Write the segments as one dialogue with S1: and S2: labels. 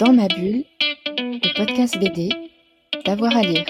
S1: Dans ma bulle, le podcast BD, d'avoir à lire.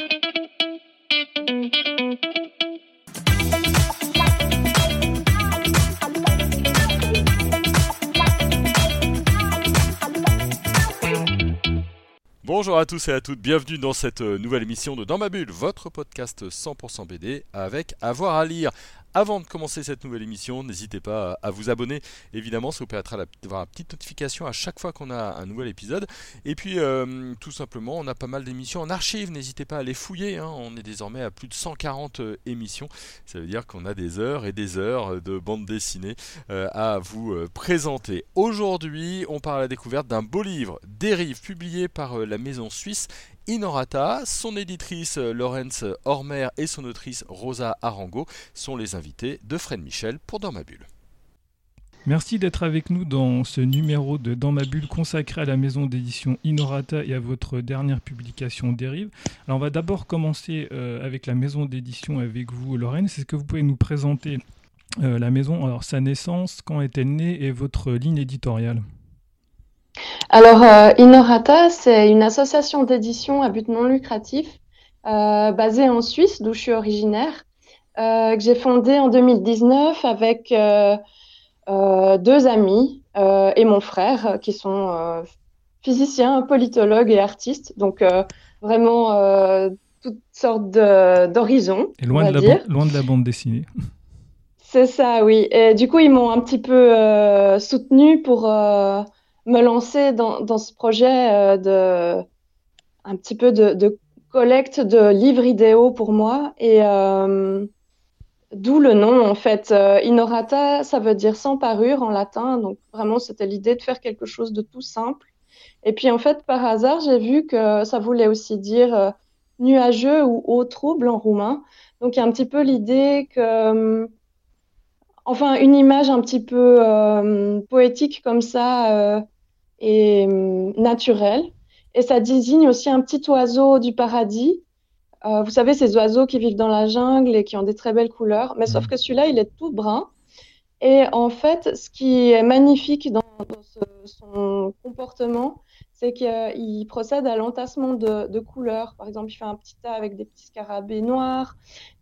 S2: Bonjour à tous et à toutes, bienvenue dans cette euh, nouvelle émission de Dans ma bulle, votre podcast 100% BD avec avoir à lire. Avant de commencer cette nouvelle émission, n'hésitez pas à vous abonner. Évidemment, ça vous permettra d'avoir une petite notification à chaque fois qu'on a un nouvel épisode. Et puis, euh, tout simplement, on a pas mal d'émissions en archive. N'hésitez pas à les fouiller. Hein. On est désormais à plus de 140 euh, émissions. Ça veut dire qu'on a des heures et des heures de bande dessinée euh, à vous présenter. Aujourd'hui, on part à la découverte d'un beau livre, Dérive, publié par la maison suisse Inorata. Son éditrice euh, Laurence Hormer et son autrice Rosa Arango sont les invités de Fred Michel pour Dans.
S3: Merci d'être avec nous dans ce numéro de Dans ma consacré à la maison d'édition Inorata et à votre dernière publication Dérive. Alors on va d'abord commencer euh, avec la maison d'édition avec vous Laurence. Est-ce que vous pouvez nous présenter euh, la maison, alors sa naissance, quand est-elle née et votre ligne éditoriale?
S4: Alors, euh, Inorata, c'est une association d'édition à but non lucratif euh, basée en Suisse, d'où je suis originaire, euh, que j'ai fondée en 2019 avec deux amis et mon frère, qui sont physiciens, politologues et artistes. Donc, vraiment toutes sortes d'horizons.
S3: Et loin de, la loin de la bande dessinée.
S4: C'est ça, oui. Et du coup, ils m'ont un petit peu soutenu pour me lancer dans, ce projet euh, de un petit peu de, collecte de livres idéaux pour moi et euh, d'où le nom en fait. Euh, Inorata, ça veut dire sans parure en latin, donc vraiment c'était l'idée de faire quelque chose de tout simple. Et puis en fait par hasard j'ai vu que ça voulait aussi dire nuageux ou haut trouble en roumain. Donc il y a un petit peu l'idée que enfin une image un petit peu poétique comme ça et euh, naturelle. Et ça désigne aussi un petit oiseau du paradis. vous savez, ces oiseaux qui vivent dans la jungle et qui ont des très belles couleurs. Mais sauf mmh. que celui-là, il est tout brun. Et en fait, ce qui est magnifique dans, son comportement, c'est qu'il procède à l'entassement de, de, couleurs. Par exemple, il fait un petit tas avec des petits scarabées noirs,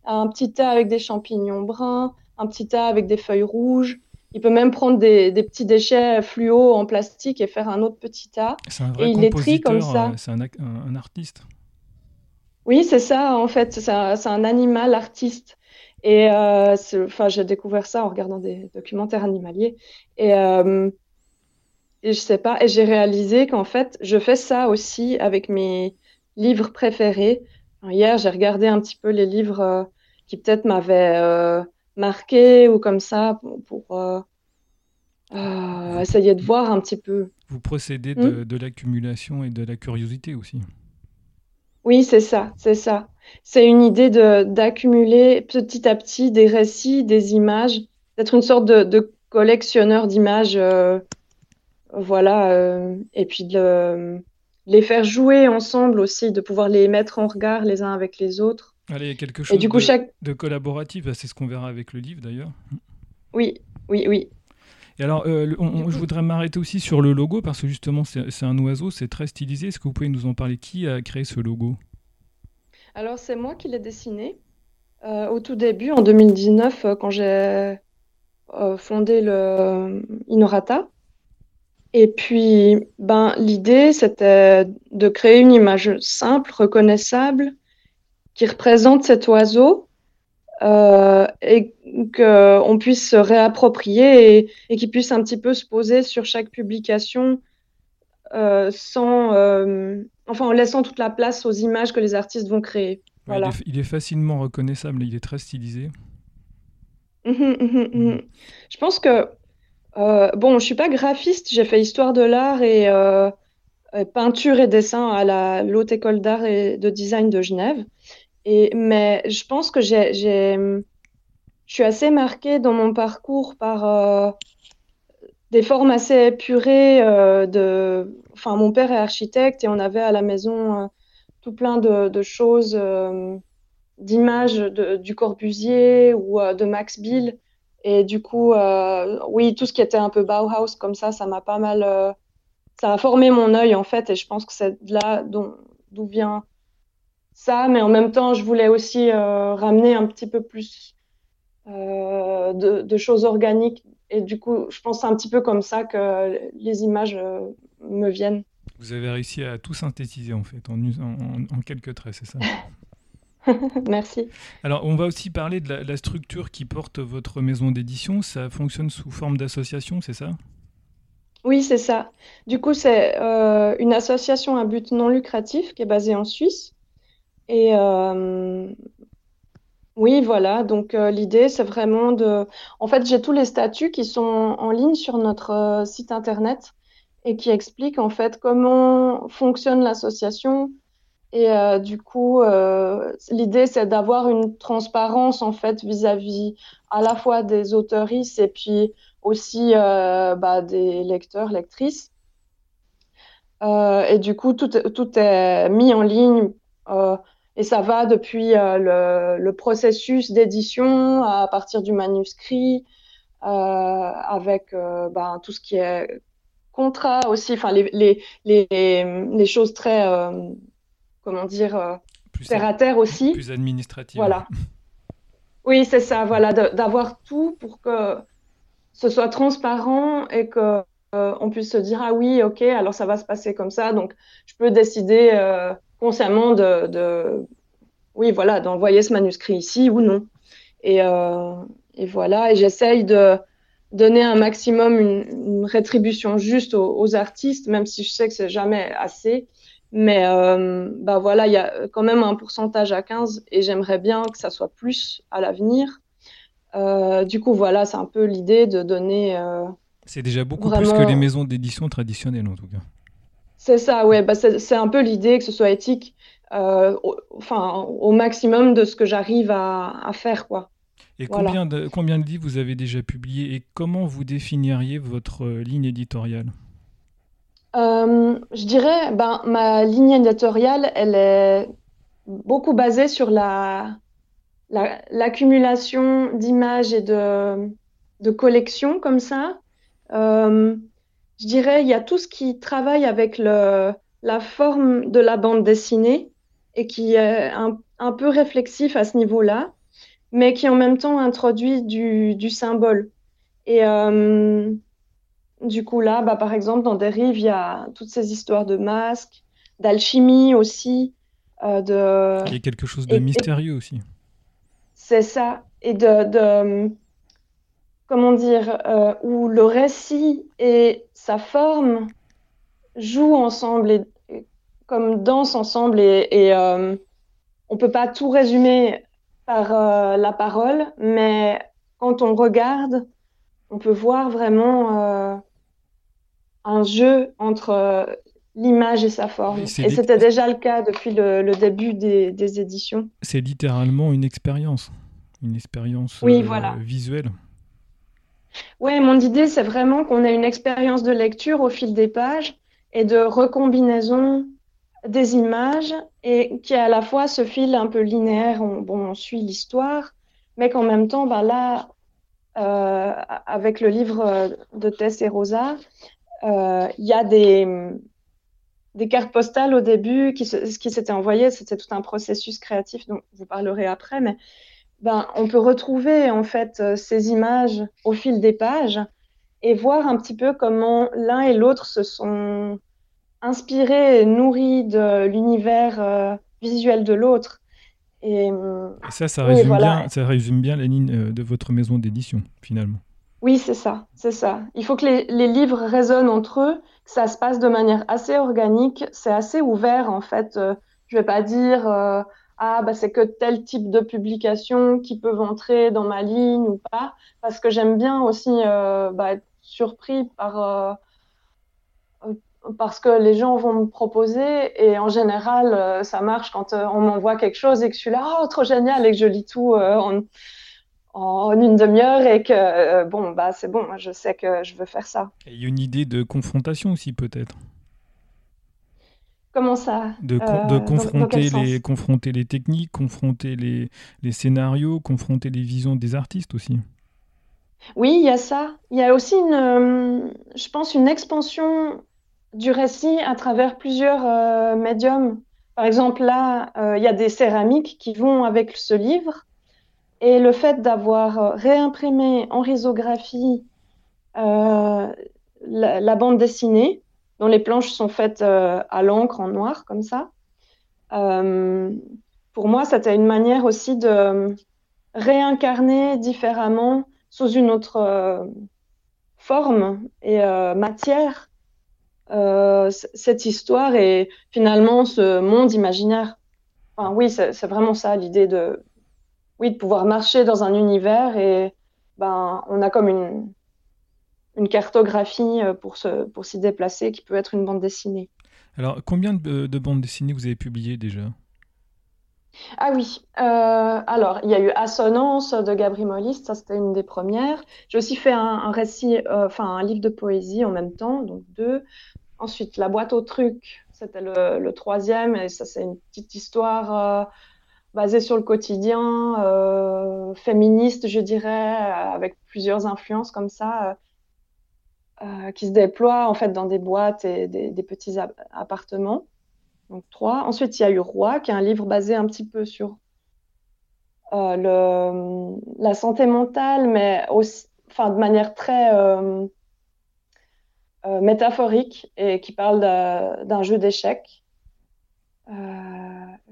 S4: un petit tas avec des champignons bruns, un petit tas avec des feuilles rouges. Il peut même prendre des, petits déchets fluo en plastique et faire un autre petit tas.
S3: et il les trie comme ça. Euh, c'est un, artiste.
S4: Oui, c'est ça, en fait. C'est un, animal artiste. Et euh, enfin, j'ai découvert ça en regardant des documentaires animaliers. Et, euh, et je sais pas, et j'ai réalisé qu'en fait, je fais ça aussi avec mes livres préférés. hier, j'ai regardé un petit peu les livres euh, qui peut-être m'avaient marqué ou comme ça pour, euh, euh, essayer de voir un petit peu.
S3: Vous procédez de, hmm? l'accumulation et de la curiosité aussi.
S4: Oui, c'est ça, c'est ça. C'est une idée d'accumuler petit à petit des récits, des images, d'être une sorte de, collectionneur d'images, euh, voilà, et puis de les faire jouer ensemble aussi, de pouvoir les mettre en regard les uns avec les autres.
S3: Allez, quelque chose du coup, de, chaque... de collaboratif, c'est ce qu'on verra avec le livre d'ailleurs.
S4: Oui, oui, oui.
S3: Et alors, euh, je voudrais m'arrêter aussi sur le logo parce que justement, c'est un oiseau, c'est très stylisé. Est-ce que vous pouvez nous en parler? Qui a créé ce logo?
S4: Alors, c'est moi qui l'ai dessiné euh, au tout début, en 2019, euh, quand j'ai fondé le Inorata. Et puis, ben, l'idée, c'était de créer une image simple, reconnaissable, qui représente cet oiseau euh, et qu'on puisse se réapproprier et, et qu'il puisse un petit peu se poser sur chaque publication euh, sans, euh, enfin, en laissant toute la place aux images que les artistes vont créer.
S3: voilà. il, est, facilement reconnaissable, il est très stylisé.
S4: Mmh, mmh, mmh, je pense que, euh, bon, je suis pas graphiste, j'ai fait histoire de l'art et peinture et dessin à la l'Haute École d'Art et de Design de Genève mais je pense que je suis assez marquée dans mon parcours par euh, des formes assez épurées. Euh, de, enfin, mon père est architecte et on avait à la maison euh, tout plein de, choses, d'images du Corbusier ou de Max Bill. Et du coup, oui, tout ce qui était un peu Bauhaus comme ça, ça m'a pas mal, ça a formé mon œil en fait, et je pense que c'est là d'où vient ça. Mais en même temps, je voulais aussi ramener un petit peu plus de, choses organiques, et du coup, je pense un petit peu comme ça que les images me viennent.
S3: Vous avez réussi à tout synthétiser en fait, en, en quelques traits, c'est ça?
S4: Merci.
S3: Alors, on va aussi parler de la, structure qui porte votre maison d'édition. Ça fonctionne sous forme d'association, c'est ça?
S4: Oui, c'est ça. Du coup, c'est euh, une association à but non lucratif qui est basée en Suisse. Et euh, oui, voilà. Donc, euh, l'idée, c'est vraiment de. En fait, j'ai tous les statuts qui sont en ligne sur notre site internet et qui expliquent en fait comment fonctionne l'association et euh, du coup, euh, l'idée, c'est d'avoir une transparence en fait vis-à-vis à la fois des auteuristes et puis aussi euh, bah, des lecteurs, lectrices. et du coup, tout, est mis en ligne et ça va depuis le, le, processus d'édition à partir du manuscrit, avec bah, tout ce qui est contrat aussi, enfin les, les, les, les, choses très comment dire, euh, plus terre à terre aussi.
S3: Plus administratif.
S4: Voilà. Oui, c'est ça, voilà, d'avoir tout pour que ce soit transparent et que euh, on puisse se dire ah oui, ok, alors ça va se passer comme ça, donc je peux décider euh, consciemment de, de, oui, voilà, d'envoyer ce manuscrit ici ou non. Et, et voilà, et j'essaye de donner un maximum une, rétribution juste aux, aux, artistes, même si je sais que c'est jamais assez. Mais euh, bah voilà, il y a quand même un pourcentage à 15 et j'aimerais bien que ça soit plus à l'avenir. Euh, du coup, voilà, c'est un peu l'idée de donner. Euh,
S3: c'est déjà beaucoup plus que les maisons d'édition traditionnelles, en tout cas.
S4: C'est ça, ouais. Bah, c'est un peu l'idée que ce soit éthique, au, enfin, au maximum de ce que j'arrive à, à, faire, quoi.
S3: Et combien, de, combien de livres vous avez déjà publiés et comment vous définiriez votre ligne éditoriale?
S4: Euh, je dirais, ben, ma ligne éditoriale, elle est beaucoup basée sur la, l'accumulation d'images et de, de collections comme ça. Euh, je dirais, il y a tout ce qui travaille avec le, la forme de la bande dessinée et qui est un, un peu réflexif à ce niveau-là, mais qui en même temps introduit du, du symbole. Et euh, du coup, là, bah, par exemple, dans Dérive, il y a toutes ces histoires de masques, d'alchimie aussi. Euh, de...
S3: Il y a quelque chose de mystérieux aussi.
S4: C'est ça. Et de, comment dire, euh, où le récit et sa forme jouent ensemble et, comme dansent ensemble et, et euh, on peut pas tout résumer par euh, la parole, mais quand on regarde, on peut voir vraiment un jeu entre euh, l'image et sa forme. et c'était déjà le cas depuis le, début des, éditions.
S3: C'est littéralement une expérience, une expérience oui, euh, visuelle.
S4: Oui, mon idée, c'est vraiment qu'on ait une expérience de lecture au fil des pages et de recombinaison des images et qui à la fois ce fil un peu linéaire, on, suit l'histoire, mais qu'en même temps, bah là, euh, avec le livre de Tess et Rosa, euh, il y a des, des cartes postales au début qui, qui s'étaient envoyées. C'était tout un processus créatif dont vous parlerez après, mais ben, on peut retrouver en fait euh, ces images au fil des pages et voir un petit peu comment l'un et l'autre se sont inspirés et nourris de l'univers euh, visuel de l'autre.
S3: Et, ça, ça résume, bien, ça résume bien la ligne de votre maison d'édition, finalement.
S4: Oui, c'est ça, c'est ça. Il faut que les, livres résonnent entre eux, que ça se passe de manière assez organique, c'est assez ouvert en fait. Euh, je vais pas dire euh, ah bah c'est que tel type de publication qui peuvent entrer dans ma ligne ou pas, parce que j'aime bien aussi euh, bah, être surpris par parce que les gens vont me proposer et en général ça marche quand on m'envoie quelque chose et que je suis là oh trop génial et que je lis tout en une demi-heure et que euh, bon bah c'est bon, je sais que je veux faire ça.
S3: Il y a une idée de confrontation aussi peut-être.
S4: Comment ça
S3: De, euh, confronter, les, confronter les techniques, confronter les, les, scénarios, confronter les visions des artistes aussi.
S4: Oui, il y a ça. Il y a aussi, une, euh, je pense, une expansion du récit à travers plusieurs médiums. Par exemple, là, il y a des céramiques qui vont avec ce livre. Et le fait d'avoir réimprimé en risographie la, la, bande dessinée, dont les planches sont faites à l'encre en noir, comme ça, pour moi, c'était une manière aussi de réincarner différemment sous une autre euh, forme et euh, matière euh, cette histoire et finalement ce monde imaginaire. Enfin, oui, c'est vraiment ça l'idée de, oui, de pouvoir marcher dans un univers et ben, on a comme une, une cartographie pour s'y pour déplacer qui peut être une bande dessinée.
S3: Alors, combien de, de bandes dessinées vous avez publiées déjà?
S4: Ah oui, euh, alors il y a eu Assonance de Gabri Molist, ça c'était une des premières. J'ai aussi fait un, récit, euh, enfin un livre de poésie en même temps, donc deux. Ensuite, La boîte aux trucs, c'était le, troisième, et ça c'est une petite histoire euh, basée sur le quotidien, féministe je dirais, avec plusieurs influences comme ça, qui se déploient en fait dans des boîtes et des, petits appartements. Donc trois. Ensuite, il y a eu Roi, qui est un livre basé un petit peu sur euh, la santé mentale, mais aussi, enfin, de manière très euh, euh, métaphorique et qui parle d'un jeu d'échecs.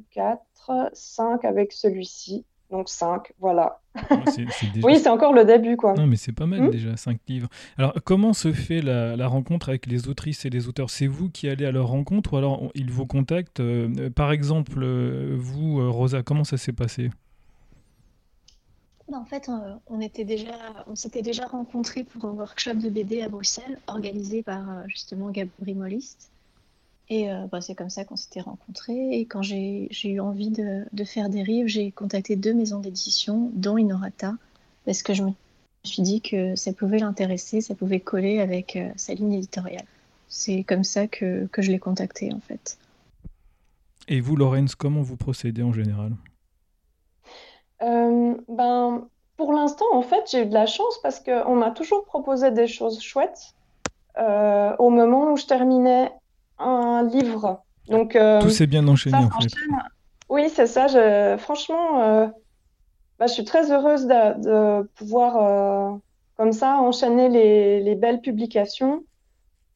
S4: Quatre, cinq avec celui-ci. Donc 5, voilà. oui, c'est encore le début, quoi.
S3: Non, mais c'est pas mal hmm déjà, 5 livres. Alors, comment se fait la, rencontre avec les autrices et les auteurs? C'est vous qui allez à leur rencontre ou alors ils vous contactent? Euh, Par exemple, euh, vous, euh, Rosa, comment ça s'est passé?
S5: Bah, en fait, on, était déjà, on s'était déjà rencontrés pour un workshop de BD à Bruxelles, organisé par justement Gabriel Molliste. Et euh, bah, c'est comme ça qu'on s'était rencontrés. Et quand j'ai eu envie de, de, faire des rives, j'ai contacté deux maisons d'édition, dont Inorata, parce que je me suis dit que ça pouvait l'intéresser, ça pouvait coller avec euh, sa ligne éditoriale. C'est comme ça que, que je l'ai contacté, en fait.
S3: Et vous, Laurence, comment vous procédez en général?
S4: Euh, ben, Pour l'instant, en fait, j'ai eu de la chance parce qu'on m'a toujours proposé des choses chouettes. au moment où je terminais un livre. Donc,
S3: euh, Tout s'est bien enchaîné en fait.
S4: Oui, c'est ça. Je... Franchement, euh, bah, je suis très heureuse de, pouvoir, euh, comme ça, enchaîner les, les, belles publications.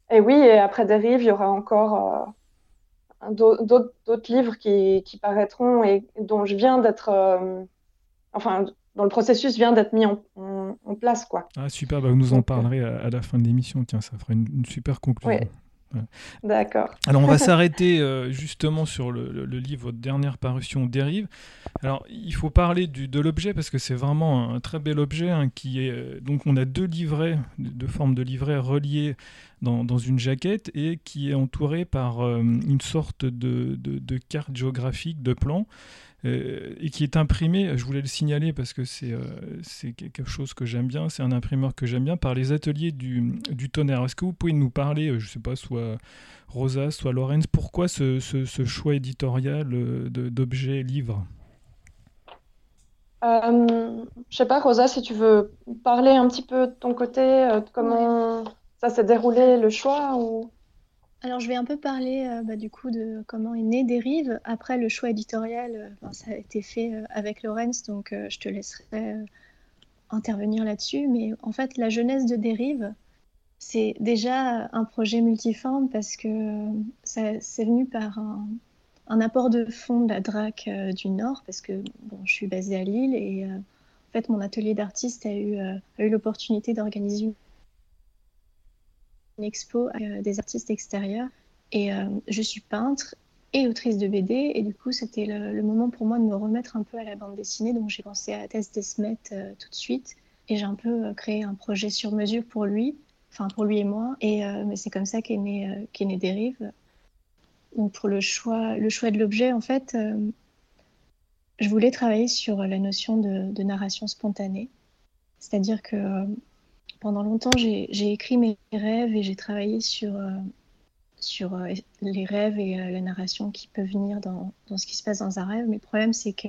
S4: Et oui, et après Dérive, il y aura encore d'autres livres qui, qui, paraîtront et dont je viens d'être. enfin, dont le processus vient d'être mis en, en, place. Quoi.
S3: Ah, super, bah, vous nous en parlerez à, la fin de l'émission. Tiens, ça fera une, super conclusion.
S4: D'accord.
S3: Alors on va s'arrêter euh, justement sur le, livre, votre dernière parution Dérive. Alors il faut parler du, de l'objet parce que c'est vraiment un, très bel objet hein, qui est euh, donc on a deux livrets, de forme de livret reliés dans, dans, une jaquette et qui est entouré par euh, une sorte de, de, de, carte géographique, de plan. Euh, et qui est imprimé, je voulais le signaler parce que c'est euh, quelque chose que j'aime bien, c'est un imprimeur que j'aime bien, par les ateliers du, du tonnerre. Est-ce que vous pouvez nous parler, euh, je ne sais pas, soit Rosa, soit Lorenz, pourquoi ce, ce, ce choix éditorial d'objets livres?
S4: Euh, je sais pas, Rosa, si tu veux parler un petit peu de ton côté, de comment ça s'est déroulé le choix ou...
S5: Alors, je vais un peu parler euh, bah, du coup de comment est né Dérive. Après, le choix éditorial, euh, ça a été fait euh, avec Laurence, donc je te laisserai intervenir là-dessus. Mais en fait, la jeunesse de Dérive, c'est déjà un projet multiforme parce que c'est venu par un, apport de fonds de la DRAC du Nord, parce que bon, je suis basée à Lille et en fait, mon atelier d'artiste a eu, eu l'opportunité d'organiser une expo euh, des artistes extérieurs. Et euh, je suis peintre et autrice de BD. Et du coup, c'était le, moment pour moi de me remettre un peu à la bande dessinée. Donc, j'ai pensé à Tess Desmet euh, tout de suite. Et j'ai un peu créé un projet sur mesure pour lui, enfin pour lui et moi. Et mais c'est comme ça qu'est né, né Dérive. Donc, pour le choix, le choix de l'objet, en fait, je voulais travailler sur la notion de narration spontanée. C'est-à-dire que pendant longtemps, j'ai écrit mes rêves et j'ai travaillé sur, euh, sur euh, les rêves et euh, la narration qui peut venir dans, dans, ce qui se passe dans un rêve. Mais le problème, c'est que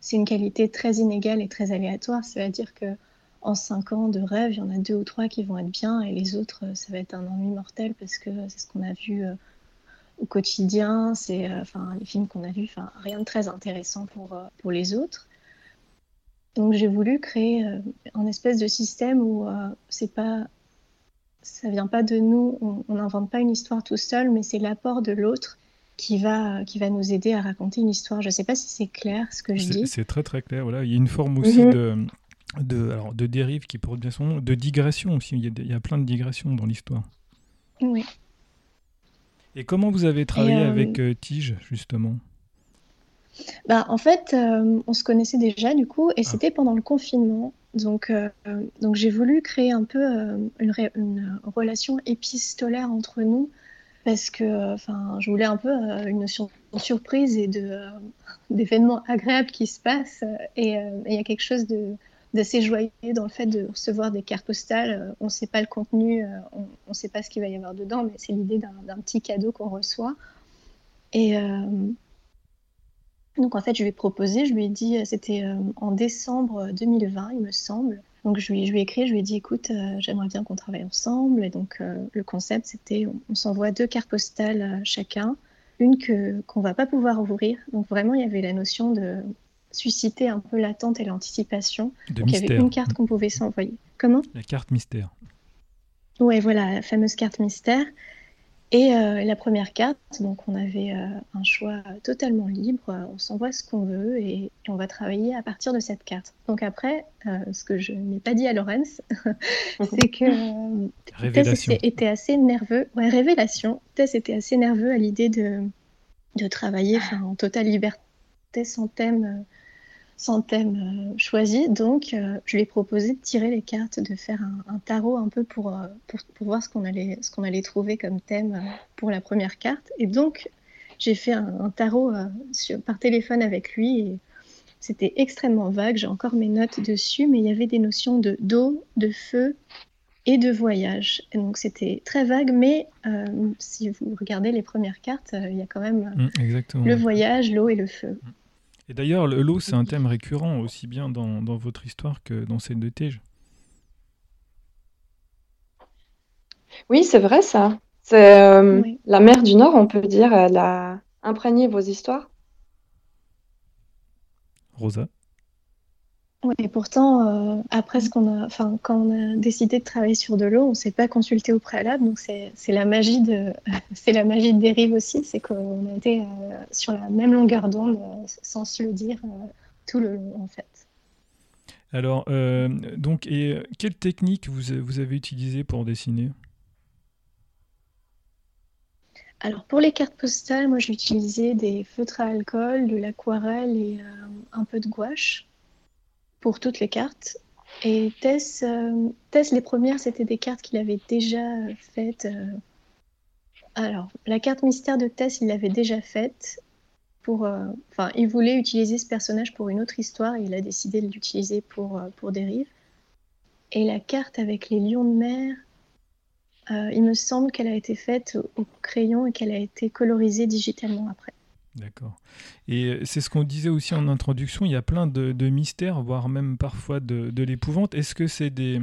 S5: c'est une qualité très inégale et très aléatoire. C'est-à-dire que en cinq ans de rêve, il y en a deux ou trois qui vont être bien et les autres, ça va être un ennui mortel parce que c'est ce qu'on a vu au quotidien, c'est les films qu'on a vus, rien de très intéressant pour, pour les autres. Donc j'ai voulu créer un espèce de système où c'est pas ça vient pas de nous, on n'invente pas une histoire tout seul, mais c'est l'apport de l'autre qui va, qui va nous aider à raconter une histoire. Je ne sais pas si c'est clair ce que je dis.
S3: C'est très très clair. Voilà. Il y a une forme aussi mhm. de, de, alors, de dérive qui porte bien son nom, de digression aussi. Il y, a, il y a plein de digressions dans l'histoire.
S5: Oui.
S3: Et comment vous avez travaillé euh, avec euh, Tige, justement?
S5: Bah, En fait, euh, on se connaissait déjà, du coup, et ah. c'était pendant le confinement. Donc, donc j'ai voulu créer un peu une, une, relation épistolaire entre nous parce que enfin, je voulais un peu euh, une notion de surprise et euh, d'événements agréables qui se passent. Et euh, il y a quelque chose de, d'assez joyeux dans le fait de recevoir des cartes postales. On ne sait pas le contenu, on ne sait pas ce qu'il va y avoir dedans, mais c'est l'idée d'un, petit cadeau qu'on reçoit. Et donc en fait, je lui ai proposé, je lui ai dit, c'était en décembre 2020, il me semble. Donc je lui, je lui ai écrit, je lui ai dit écoute, euh, j'aimerais bien qu'on travaille ensemble. Et donc euh, le concept c'était on, s'envoie deux cartes postales euh, chacun, une que qu'on va pas pouvoir ouvrir. Donc vraiment il y avait la notion de susciter un peu l'attente et l'anticipation.
S3: Donc
S5: il y avait une carte qu'on pouvait s'envoyer. Comment?
S3: La carte mystère.
S5: Ouais voilà la fameuse carte mystère. Et euh, la première carte, donc on avait euh, un choix totalement libre, on s'envoie ce qu'on veut et, on va travailler à partir de cette carte. Donc après, euh, ce que je n'ai pas dit à Lorenz, c'est que Tess était assez nerveux. Ouais, révélation. Tess était assez nerveux à l'idée de, de travailler en totale liberté, sans thème sans thème euh, choisi. Donc, euh, je lui ai proposé de tirer les cartes, de faire un, tarot un peu pour, euh, pour, pour, voir ce qu'on allait, ce qu'on allait trouver comme thème pour la première carte. Et donc, j'ai fait un, tarot sur, par téléphone avec lui et c'était extrêmement vague. J'ai encore mes notes dessus, mais il y avait des notions de d'eau, de feu et de voyage. Et donc, c'était très vague, mais si vous regardez les premières cartes, il y a quand même
S3: mmh,
S5: le voyage, l'eau et le feu.
S3: Et d'ailleurs, l'eau, c'est un thème récurrent aussi bien dans, dans, votre histoire que dans celle de Tige.
S4: Oui, c'est vrai ça. C'est euh, la mer du Nord, on peut dire, elle a imprégné vos histoires.
S3: Rosa
S5: oui, et pourtant, euh, après ce qu'on a, enfin, quand on a décidé de travailler sur de l'eau, on ne s'est pas consulté au préalable. Donc c'est la magie de, c'est la magie de dérive aussi, c'est qu'on a été euh, sur la même longueur d'onde, euh, sans se le dire, tout le long en fait.
S3: Alors, donc, et quelle technique vous, vous avez utilisée pour dessiner?
S5: Alors pour les cartes postales, moi j'ai utilisé des feutres à alcool, de l'aquarelle et un peu de gouache pour toutes les cartes. Et Tess, euh, Tess les premières, c'était des cartes qu'il avait déjà faites. Euh. Alors, la carte mystère de Tess, il l'avait déjà faite. Pour, euh, il voulait utiliser ce personnage pour une autre histoire et il a décidé de l'utiliser pour, pour Dérive. Et la carte avec les lions de mer, il me semble qu'elle a été faite au crayon et qu'elle a été colorisée digitalement après.
S3: D'accord. Et c'est ce qu'on disait aussi en introduction, il y a plein de, mystères, voire même parfois de, l'épouvante. Est-ce que c'est des,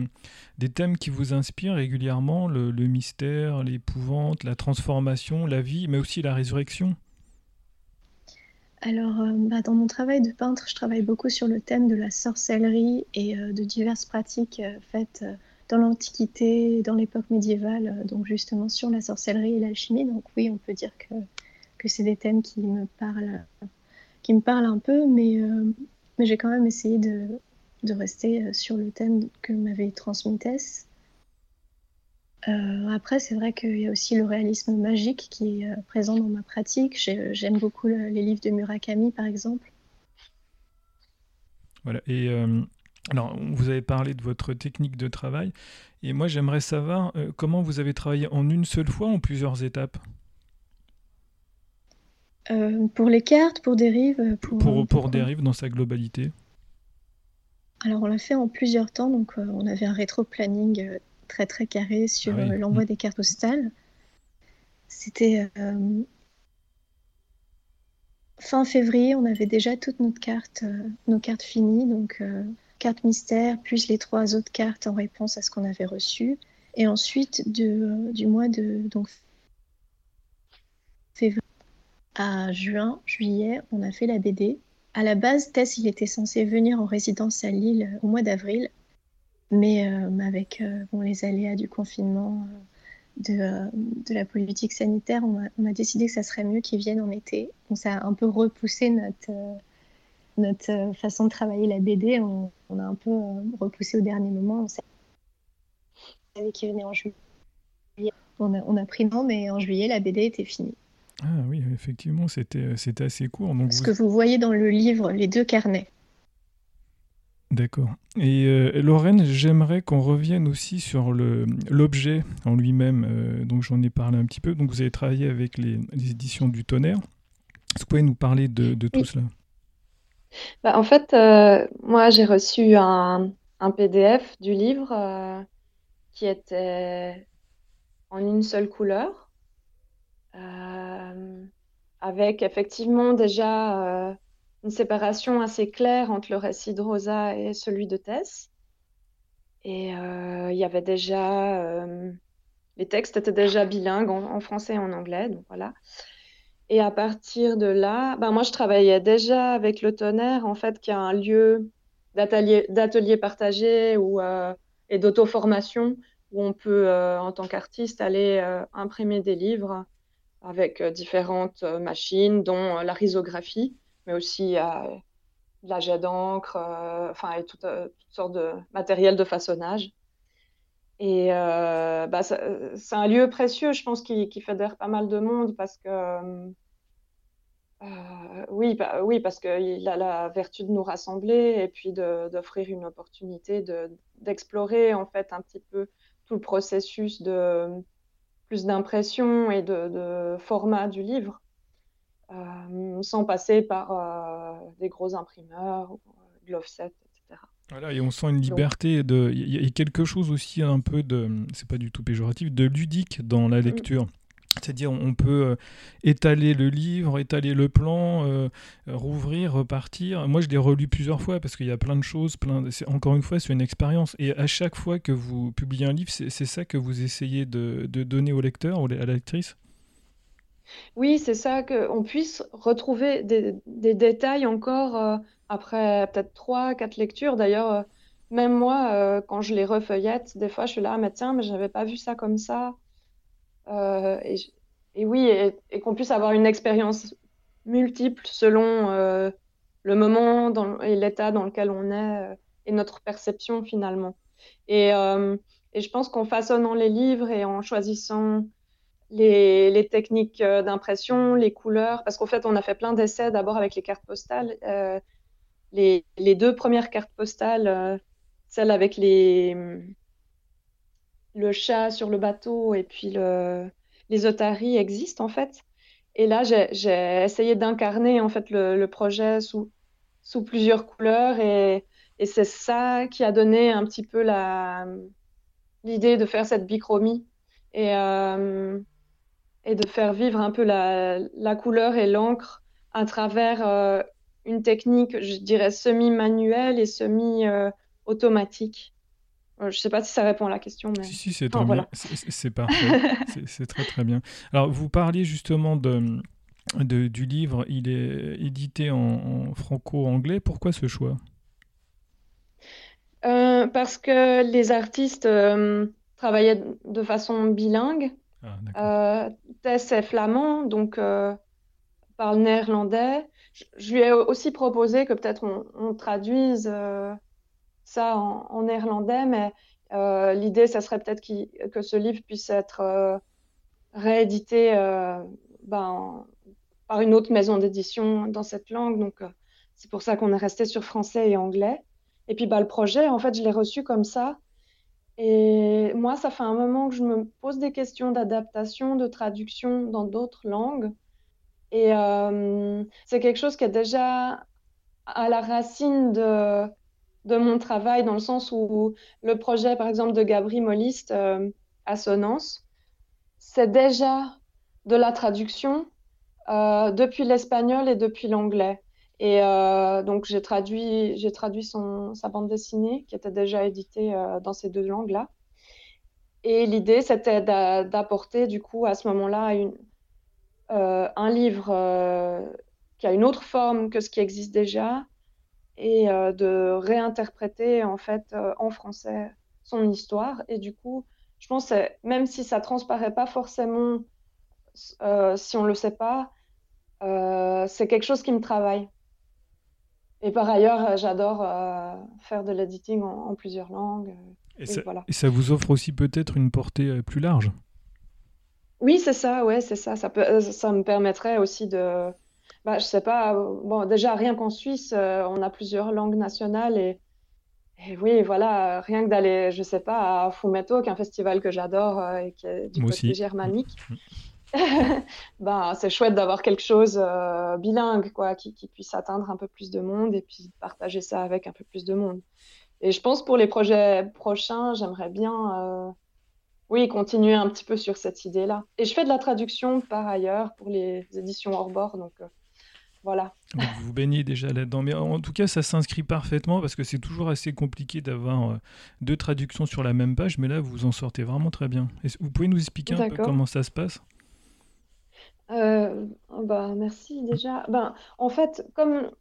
S3: thèmes qui vous inspirent régulièrement, le, mystère, l'épouvante, la transformation, la vie, mais aussi la résurrection?
S5: Alors, euh, bah, dans mon travail de peintre, je travaille beaucoup sur le thème de la sorcellerie et euh, de diverses pratiques euh, faites dans l'Antiquité, dans l'époque médiévale, donc justement sur la sorcellerie et l'alchimie. Donc oui, on peut dire que c'est des thèmes qui me parlent, qui me parlent un peu, mais, euh, j'ai quand même essayé de, de, rester euh, sur le thème que m'avait transmis Tess. Euh, après, c'est vrai qu'il y a aussi le réalisme magique qui est présent dans ma pratique. J'aime beaucoup les livres de Murakami, par exemple.
S3: Voilà. Et alors, vous avez parlé de votre technique de travail. Et moi, j'aimerais savoir comment vous avez travaillé en une seule fois ou en plusieurs étapes?
S5: Euh, pour les cartes, pour Dérive euh,
S3: Pour, pour, pour Dérive dans sa globalité
S5: Alors, on l'a fait en plusieurs temps. Donc, euh, on avait un rétro-planning très très carré sur ah l'envoi mm. des cartes postales. C'était fin février, on avait déjà toutes nos cartes, nos cartes finies. Donc, carte mystère, plus les trois autres cartes en réponse à ce qu'on avait reçu. Et ensuite, de, du mois de donc, février à juin, juillet, on a fait la BD. À la base, Tess, il était censé venir en résidence à Lille au mois d'avril, mais euh, avec euh, les aléas du confinement, euh, de, la politique sanitaire, on a, a décidé que ça serait mieux qu'il vienne en été. On s'est un peu repoussé notre, façon de travailler la BD. On, a un peu repoussé au dernier moment. On savait qu'il venait en juillet. A, on a pris non, mais en juillet, la BD était finie.
S3: Ah oui, effectivement, c'était, c'était assez court. Donc
S5: Ce vous... que vous voyez dans le livre, les deux carnets.
S3: D'accord. Et euh, Lorraine, j'aimerais qu'on revienne aussi sur le, l'objet en lui-même. Euh, donc j'en ai parlé un petit peu. Donc vous avez travaillé avec les, les éditions du Tonnerre. Est-ce que vous pouvez nous parler de, de tout
S4: Oui.
S3: cela?
S4: Bah, en fait, euh, moi, j'ai reçu un, un PDF du livre euh, qui était en une seule couleur, euh, avec effectivement déjà euh, une séparation assez claire entre le récit de Rosa et celui de Tess. Et euh, il y avait déjà, euh, les textes étaient déjà bilingues en, français et en anglais, donc voilà. Et à partir de là, ben moi je travaillais déjà avec le Tonnerre, en fait, qui a un lieu d'atelier, partagé ou, euh, et d'auto-formation où on peut, euh, en tant qu'artiste, aller euh, imprimer des livres avec euh, différentes euh, machines, dont euh, la risographie, mais aussi la jet d'encre, enfin, et tout, toutes sortes de matériel de façonnage. Et bah, c'est un lieu précieux, je pense, qui, qui fédère pas mal de monde parce que, oui, bah, oui, parce qu'il a la vertu de nous rassembler et puis d'offrir une opportunité de, d'explorer en fait un petit peu tout le processus de plus d'impression et de, de format du livre, euh, sans passer par euh, des gros imprimeurs, euh, de l'offset, etc.
S3: Voilà, et on sent une liberté de. Il y a- il y a quelque chose aussi un peu de. C'est pas du tout péjoratif, de ludique dans la
S4: mm,
S3: lecture. C'est-à-dire, on peut euh, étaler le livre, étaler le plan, euh, rouvrir, repartir. Moi, je l'ai relu plusieurs fois parce qu'il y a plein de choses. Plein de- Encore une fois, c'est une expérience. Et à chaque fois que vous publiez un livre, c'est ça que vous essayez de, donner au lecteur, ou à la lectrice
S4: Oui, c'est ça, qu'on puisse retrouver des, détails encore euh, après peut-être trois, quatre lectures. D'ailleurs, même moi, quand je les refeuillette, des fois, je suis là, ah, mais tiens, mais j'avais pas vu ça comme ça. Euh, et, oui, et, qu'on puisse avoir une expérience multiple selon euh, le moment et l'état dans lequel on est euh, et notre perception finalement. Et, je pense qu'en façonnant les livres et en choisissant les, techniques d'impression, les couleurs, parce qu'en fait, on a fait plein d'essais d'abord avec les cartes postales. Les, les deux premières cartes postales, euh, celle avec les, le chat sur le bateau et puis le, les otaries existent en fait. Et là, j'ai, essayé d'incarner en fait le, projet sous, plusieurs couleurs et, c'est ça qui a donné un petit peu l'idée de faire cette bichromie et, euh, et de faire vivre un peu la, couleur et l'encre à travers euh, une technique, je dirais, semi-manuelle et semi-automatique. Euh, je sais pas si ça répond à la question, mais...
S3: Si, si, c'est
S4: Oh,
S3: très
S4: voilà.
S3: bien. C'est parfait. C'est- très, très bien. Alors, vous parliez justement de, de- du livre. Il est édité en, en franco-anglais. Pourquoi ce choix?
S4: Euh, parce que les artistes euh, travaillaient de façon bilingue.
S3: Ah.
S4: Euh, Tess est flamand, donc parle néerlandais. Je, je lui ai aussi proposé que peut-être on, on traduise ça en, néerlandais, mais euh, l'idée, ça serait peut-être que ce livre puisse être euh, réédité euh, ben, par une autre maison d'édition dans cette langue. Donc, c'est pour ça qu'on est resté sur français et anglais. Et puis, bah, le projet, en fait, je l'ai reçu comme ça. Et moi, ça fait un moment que je me pose des questions d'adaptation, de traduction dans d'autres langues. Et c'est quelque chose qui est déjà à la racine de, de mon travail, dans le sens où le projet, par exemple, de Gabri Molist, euh, Assonance, c'est déjà de la traduction euh, depuis l'espagnol et depuis l'anglais. Et euh, donc, j'ai traduit, traduit son, sa bande dessinée qui était déjà éditée euh, dans ces deux langues-là. Et l'idée, c'était d'apporter, du coup, à ce moment-là, euh, un livre qui a une autre forme que ce qui existe déjà et de réinterpréter, en fait, en français son histoire. Et du coup, je pense, même si ça transparaît pas forcément, si on le sait pas, c'est quelque chose qui me travaille. Et par ailleurs, euh, j'adore euh, faire de l'editing en, plusieurs langues.
S3: Euh, et, ça, et, ça, vous offre aussi peut-être une portée plus large?
S4: Oui, c'est ça, ouais, c'est ça. Ça, peut, ça me permettrait aussi de. Bah, je sais pas, bon, déjà, rien qu'en Suisse, on a plusieurs langues nationales et, et oui, voilà, rien que d'aller, je sais pas, à Fumetto, qui est un festival que j'adore et qui est du côté germanique. Ben, c'est chouette d'avoir quelque chose euh, bilingue, quoi, qui, puisse atteindre un peu plus de monde et puis partager ça avec un peu plus de monde. Et je pense pour les projets prochains, j'aimerais bien, euh, oui, continuer un petit peu sur cette idée-là. Et je fais de la traduction par ailleurs pour les éditions hors bord, donc euh, voilà.
S3: Vous baignez déjà là-dedans, mais en tout cas, ça s'inscrit parfaitement parce que c'est toujours assez compliqué d'avoir deux traductions sur la même page, mais là, vous en sortez vraiment très bien. vous pouvez nous expliquer un peu comment ça se passe?
S4: Euh, bah, merci déjà. Ben, en fait, comme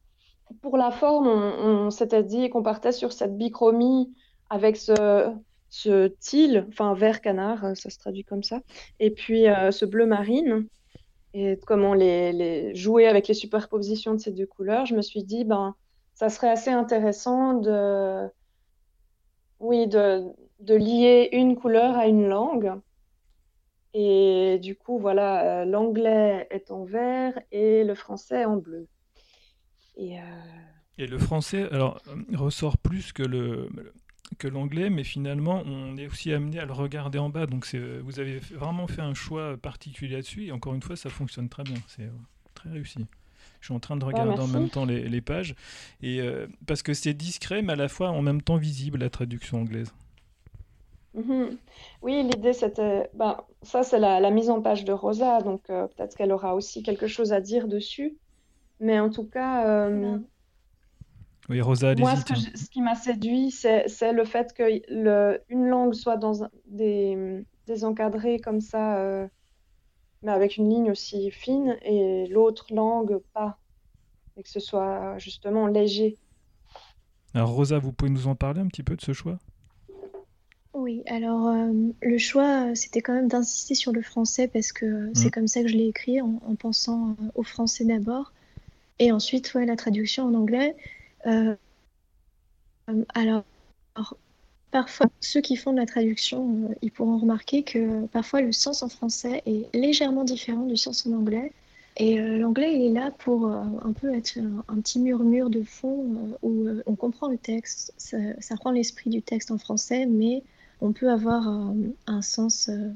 S4: pour la forme, on, s'était dit qu'on partait sur cette bichromie avec ce, ce teal, enfin vert canard, ça se traduit comme ça, et puis euh, ce bleu marine, et comment les, jouer avec les superpositions de ces deux couleurs, je me suis dit, ben, ça serait assez intéressant de, oui, de, de lier une couleur à une langue. Et du coup, voilà, euh, l'anglais est en vert et le français en bleu.
S3: Et, euh, et le français, alors, euh, ressort plus que le que l'anglais, mais finalement, on est aussi amené à le regarder en bas. Donc, vous avez vraiment fait un choix particulier là-dessus. Et encore une fois, ça fonctionne très bien. C'est très réussi. Je suis en train de regarder en même temps les, les pages. Et, parce que c'est discret, mais à la fois en même temps visible, la traduction anglaise.
S4: Mhm. Oui, l'idée c'était, ben, ça c'est la, mise en page de Rosa, donc euh, peut-être qu'elle aura aussi quelque chose à dire dessus. Mais en tout cas, euh,
S3: oui, Rosa,
S4: moi ce, ce, qui m'a séduit, c'est le fait que le, une langue soit dans des, des encadrés comme ça, euh, mais avec une ligne aussi fine, et l'autre langue pas, et que ce soit justement léger.
S3: Alors Rosa, vous pouvez nous en parler un petit peu de ce choix?
S5: Oui, alors euh, le choix, c'était quand même d'insister sur le français parce que c'est mmh. comme ça que je l'ai écrit en, pensant euh, au français d'abord. Et ensuite, ouais, la traduction en anglais. Euh, alors, parfois, ceux qui font de la traduction, ils pourront remarquer que parfois le sens en français est légèrement différent du sens en anglais. Et l'anglais, il est là pour un peu être un, petit murmure de fond où on comprend le texte, ça, ça rend l'esprit du texte en français, mais on peut avoir un, sens euh,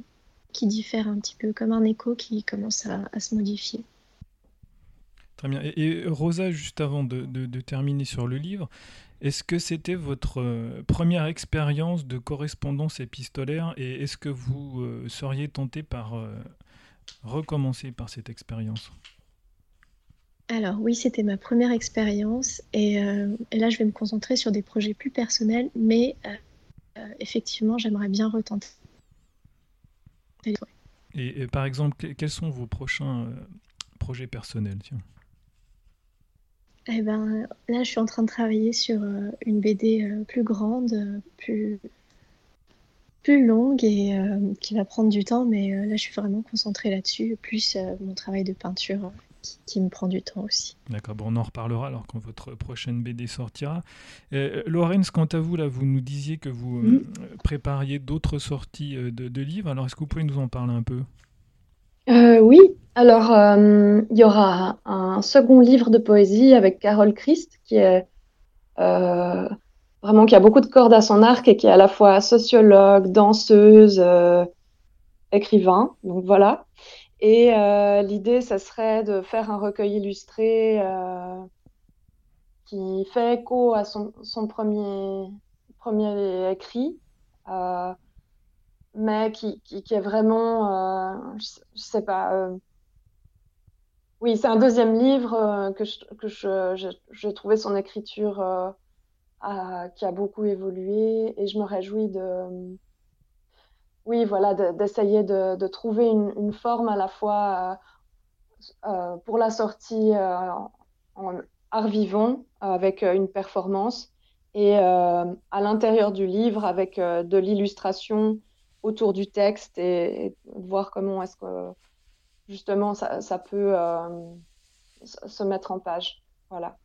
S5: qui diffère un petit peu, comme un écho qui commence à, se modifier.
S3: Très bien. Et, Rosa, juste avant de, terminer sur le livre, est-ce que c'était votre euh, première expérience de correspondance épistolaire et est-ce que vous euh, seriez tenté par recommencer par cette expérience?
S5: Alors oui, c'était ma première expérience et, et, là je vais me concentrer sur des projets plus personnels, mais euh, effectivement, j'aimerais bien retenter.
S3: Et, par exemple, quels sont vos prochains euh, projets personnels
S5: eh ben, là, je suis en train de travailler sur euh, une BD plus grande, plus, plus longue et qui va prendre du temps, mais là, je suis vraiment concentrée là-dessus, plus mon travail de peinture qui, me prend du temps aussi.
S3: D'accord, bon, on en reparlera alors quand votre prochaine BD sortira. Euh, Laurence, quant à vous, là, vous nous disiez que vous euh, prépariez d'autres sorties euh, de, livres. Alors, est-ce que vous pouvez nous en parler un peu?
S4: Oui, alors il y aura un second livre de poésie avec Carole Christ, vraiment qui a beaucoup de cordes à son arc et qui est à la fois sociologue, danseuse, écrivain. Donc voilà. Et euh, l'idée, ça serait de faire un recueil illustré euh, qui fait écho à son, premier, écrit, euh, mais qui, est vraiment, je, je, sais pas, oui, c'est un deuxième livre que je, que je, son écriture qui a beaucoup évolué et je me réjouis de, oui, voilà, d'essayer de, trouver une, une, forme à la fois pour la sortie en art vivant avec une performance et à l'intérieur du livre avec de l'illustration autour du texte et, voir comment est-ce que justement ça, ça peut euh, se mettre en page. Voilà.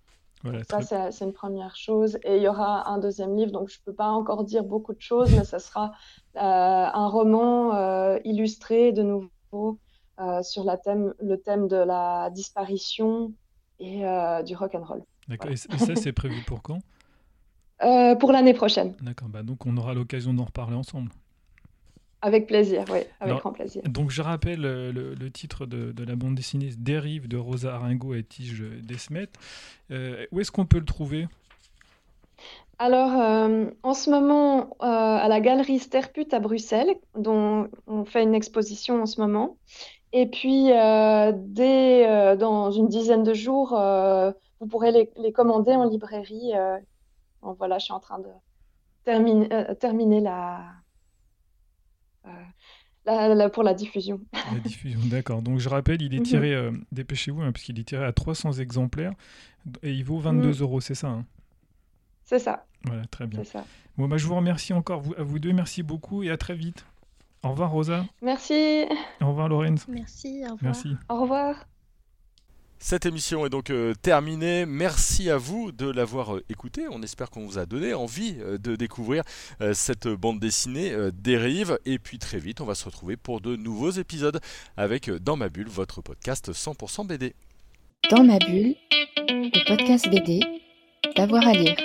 S4: ça, c'est une première chose. Et il y aura un deuxième livre, donc je ne peux pas encore dire beaucoup de choses, mais ce sera euh, un roman euh, illustré de nouveau sur la thème, le thème de la disparition et du rock and roll.
S3: D'accord. Et ça, c'est prévu pour quand?
S4: Pour l'année prochaine.
S3: D'accord. Bah, donc on aura l'occasion d'en reparler ensemble.
S4: Avec plaisir, oui, avec grand plaisir.
S3: Donc je rappelle euh, le, titre de, la bande dessinée Dérive de Rosa Aringo et Tige Desmet. Euh, où est-ce qu'on peut le trouver?
S4: Alors, euh, en ce moment, à la galerie Sterput à Bruxelles, dont on fait une exposition en ce moment. Et puis, dès, dans une dizaine de jours, vous pourrez les, commander en librairie. voilà, je suis en train de terminer la, euh, pour la diffusion.
S3: La diffusion, d'accord. Donc je rappelle, il est mhm. tiré, euh, dépêchez-vous, hein, puisqu'il est tiré à 300 exemplaires et il vaut 22 mhm. euros, c'est ça hein?
S4: C'est ça.
S3: Voilà, très bien. Ça. Bon, bah, je vous remercie encore, vous, à vous deux, merci beaucoup et à très vite. Au revoir Rosa.
S4: Merci.
S3: Au revoir Lorenz.
S5: Merci, au revoir.
S3: Merci.
S4: Au revoir.
S2: Cette émission est donc euh, terminée. Merci à vous de l'avoir euh, écoutée. On espère qu'on vous a donné envie euh, de découvrir cette bande dessinée Dérive. Et puis très vite, on va se retrouver pour de nouveaux épisodes avec Dans ma bulle, votre podcast 100% BD.
S1: Dans ma bulle, le podcast BD, d'avoir à lire.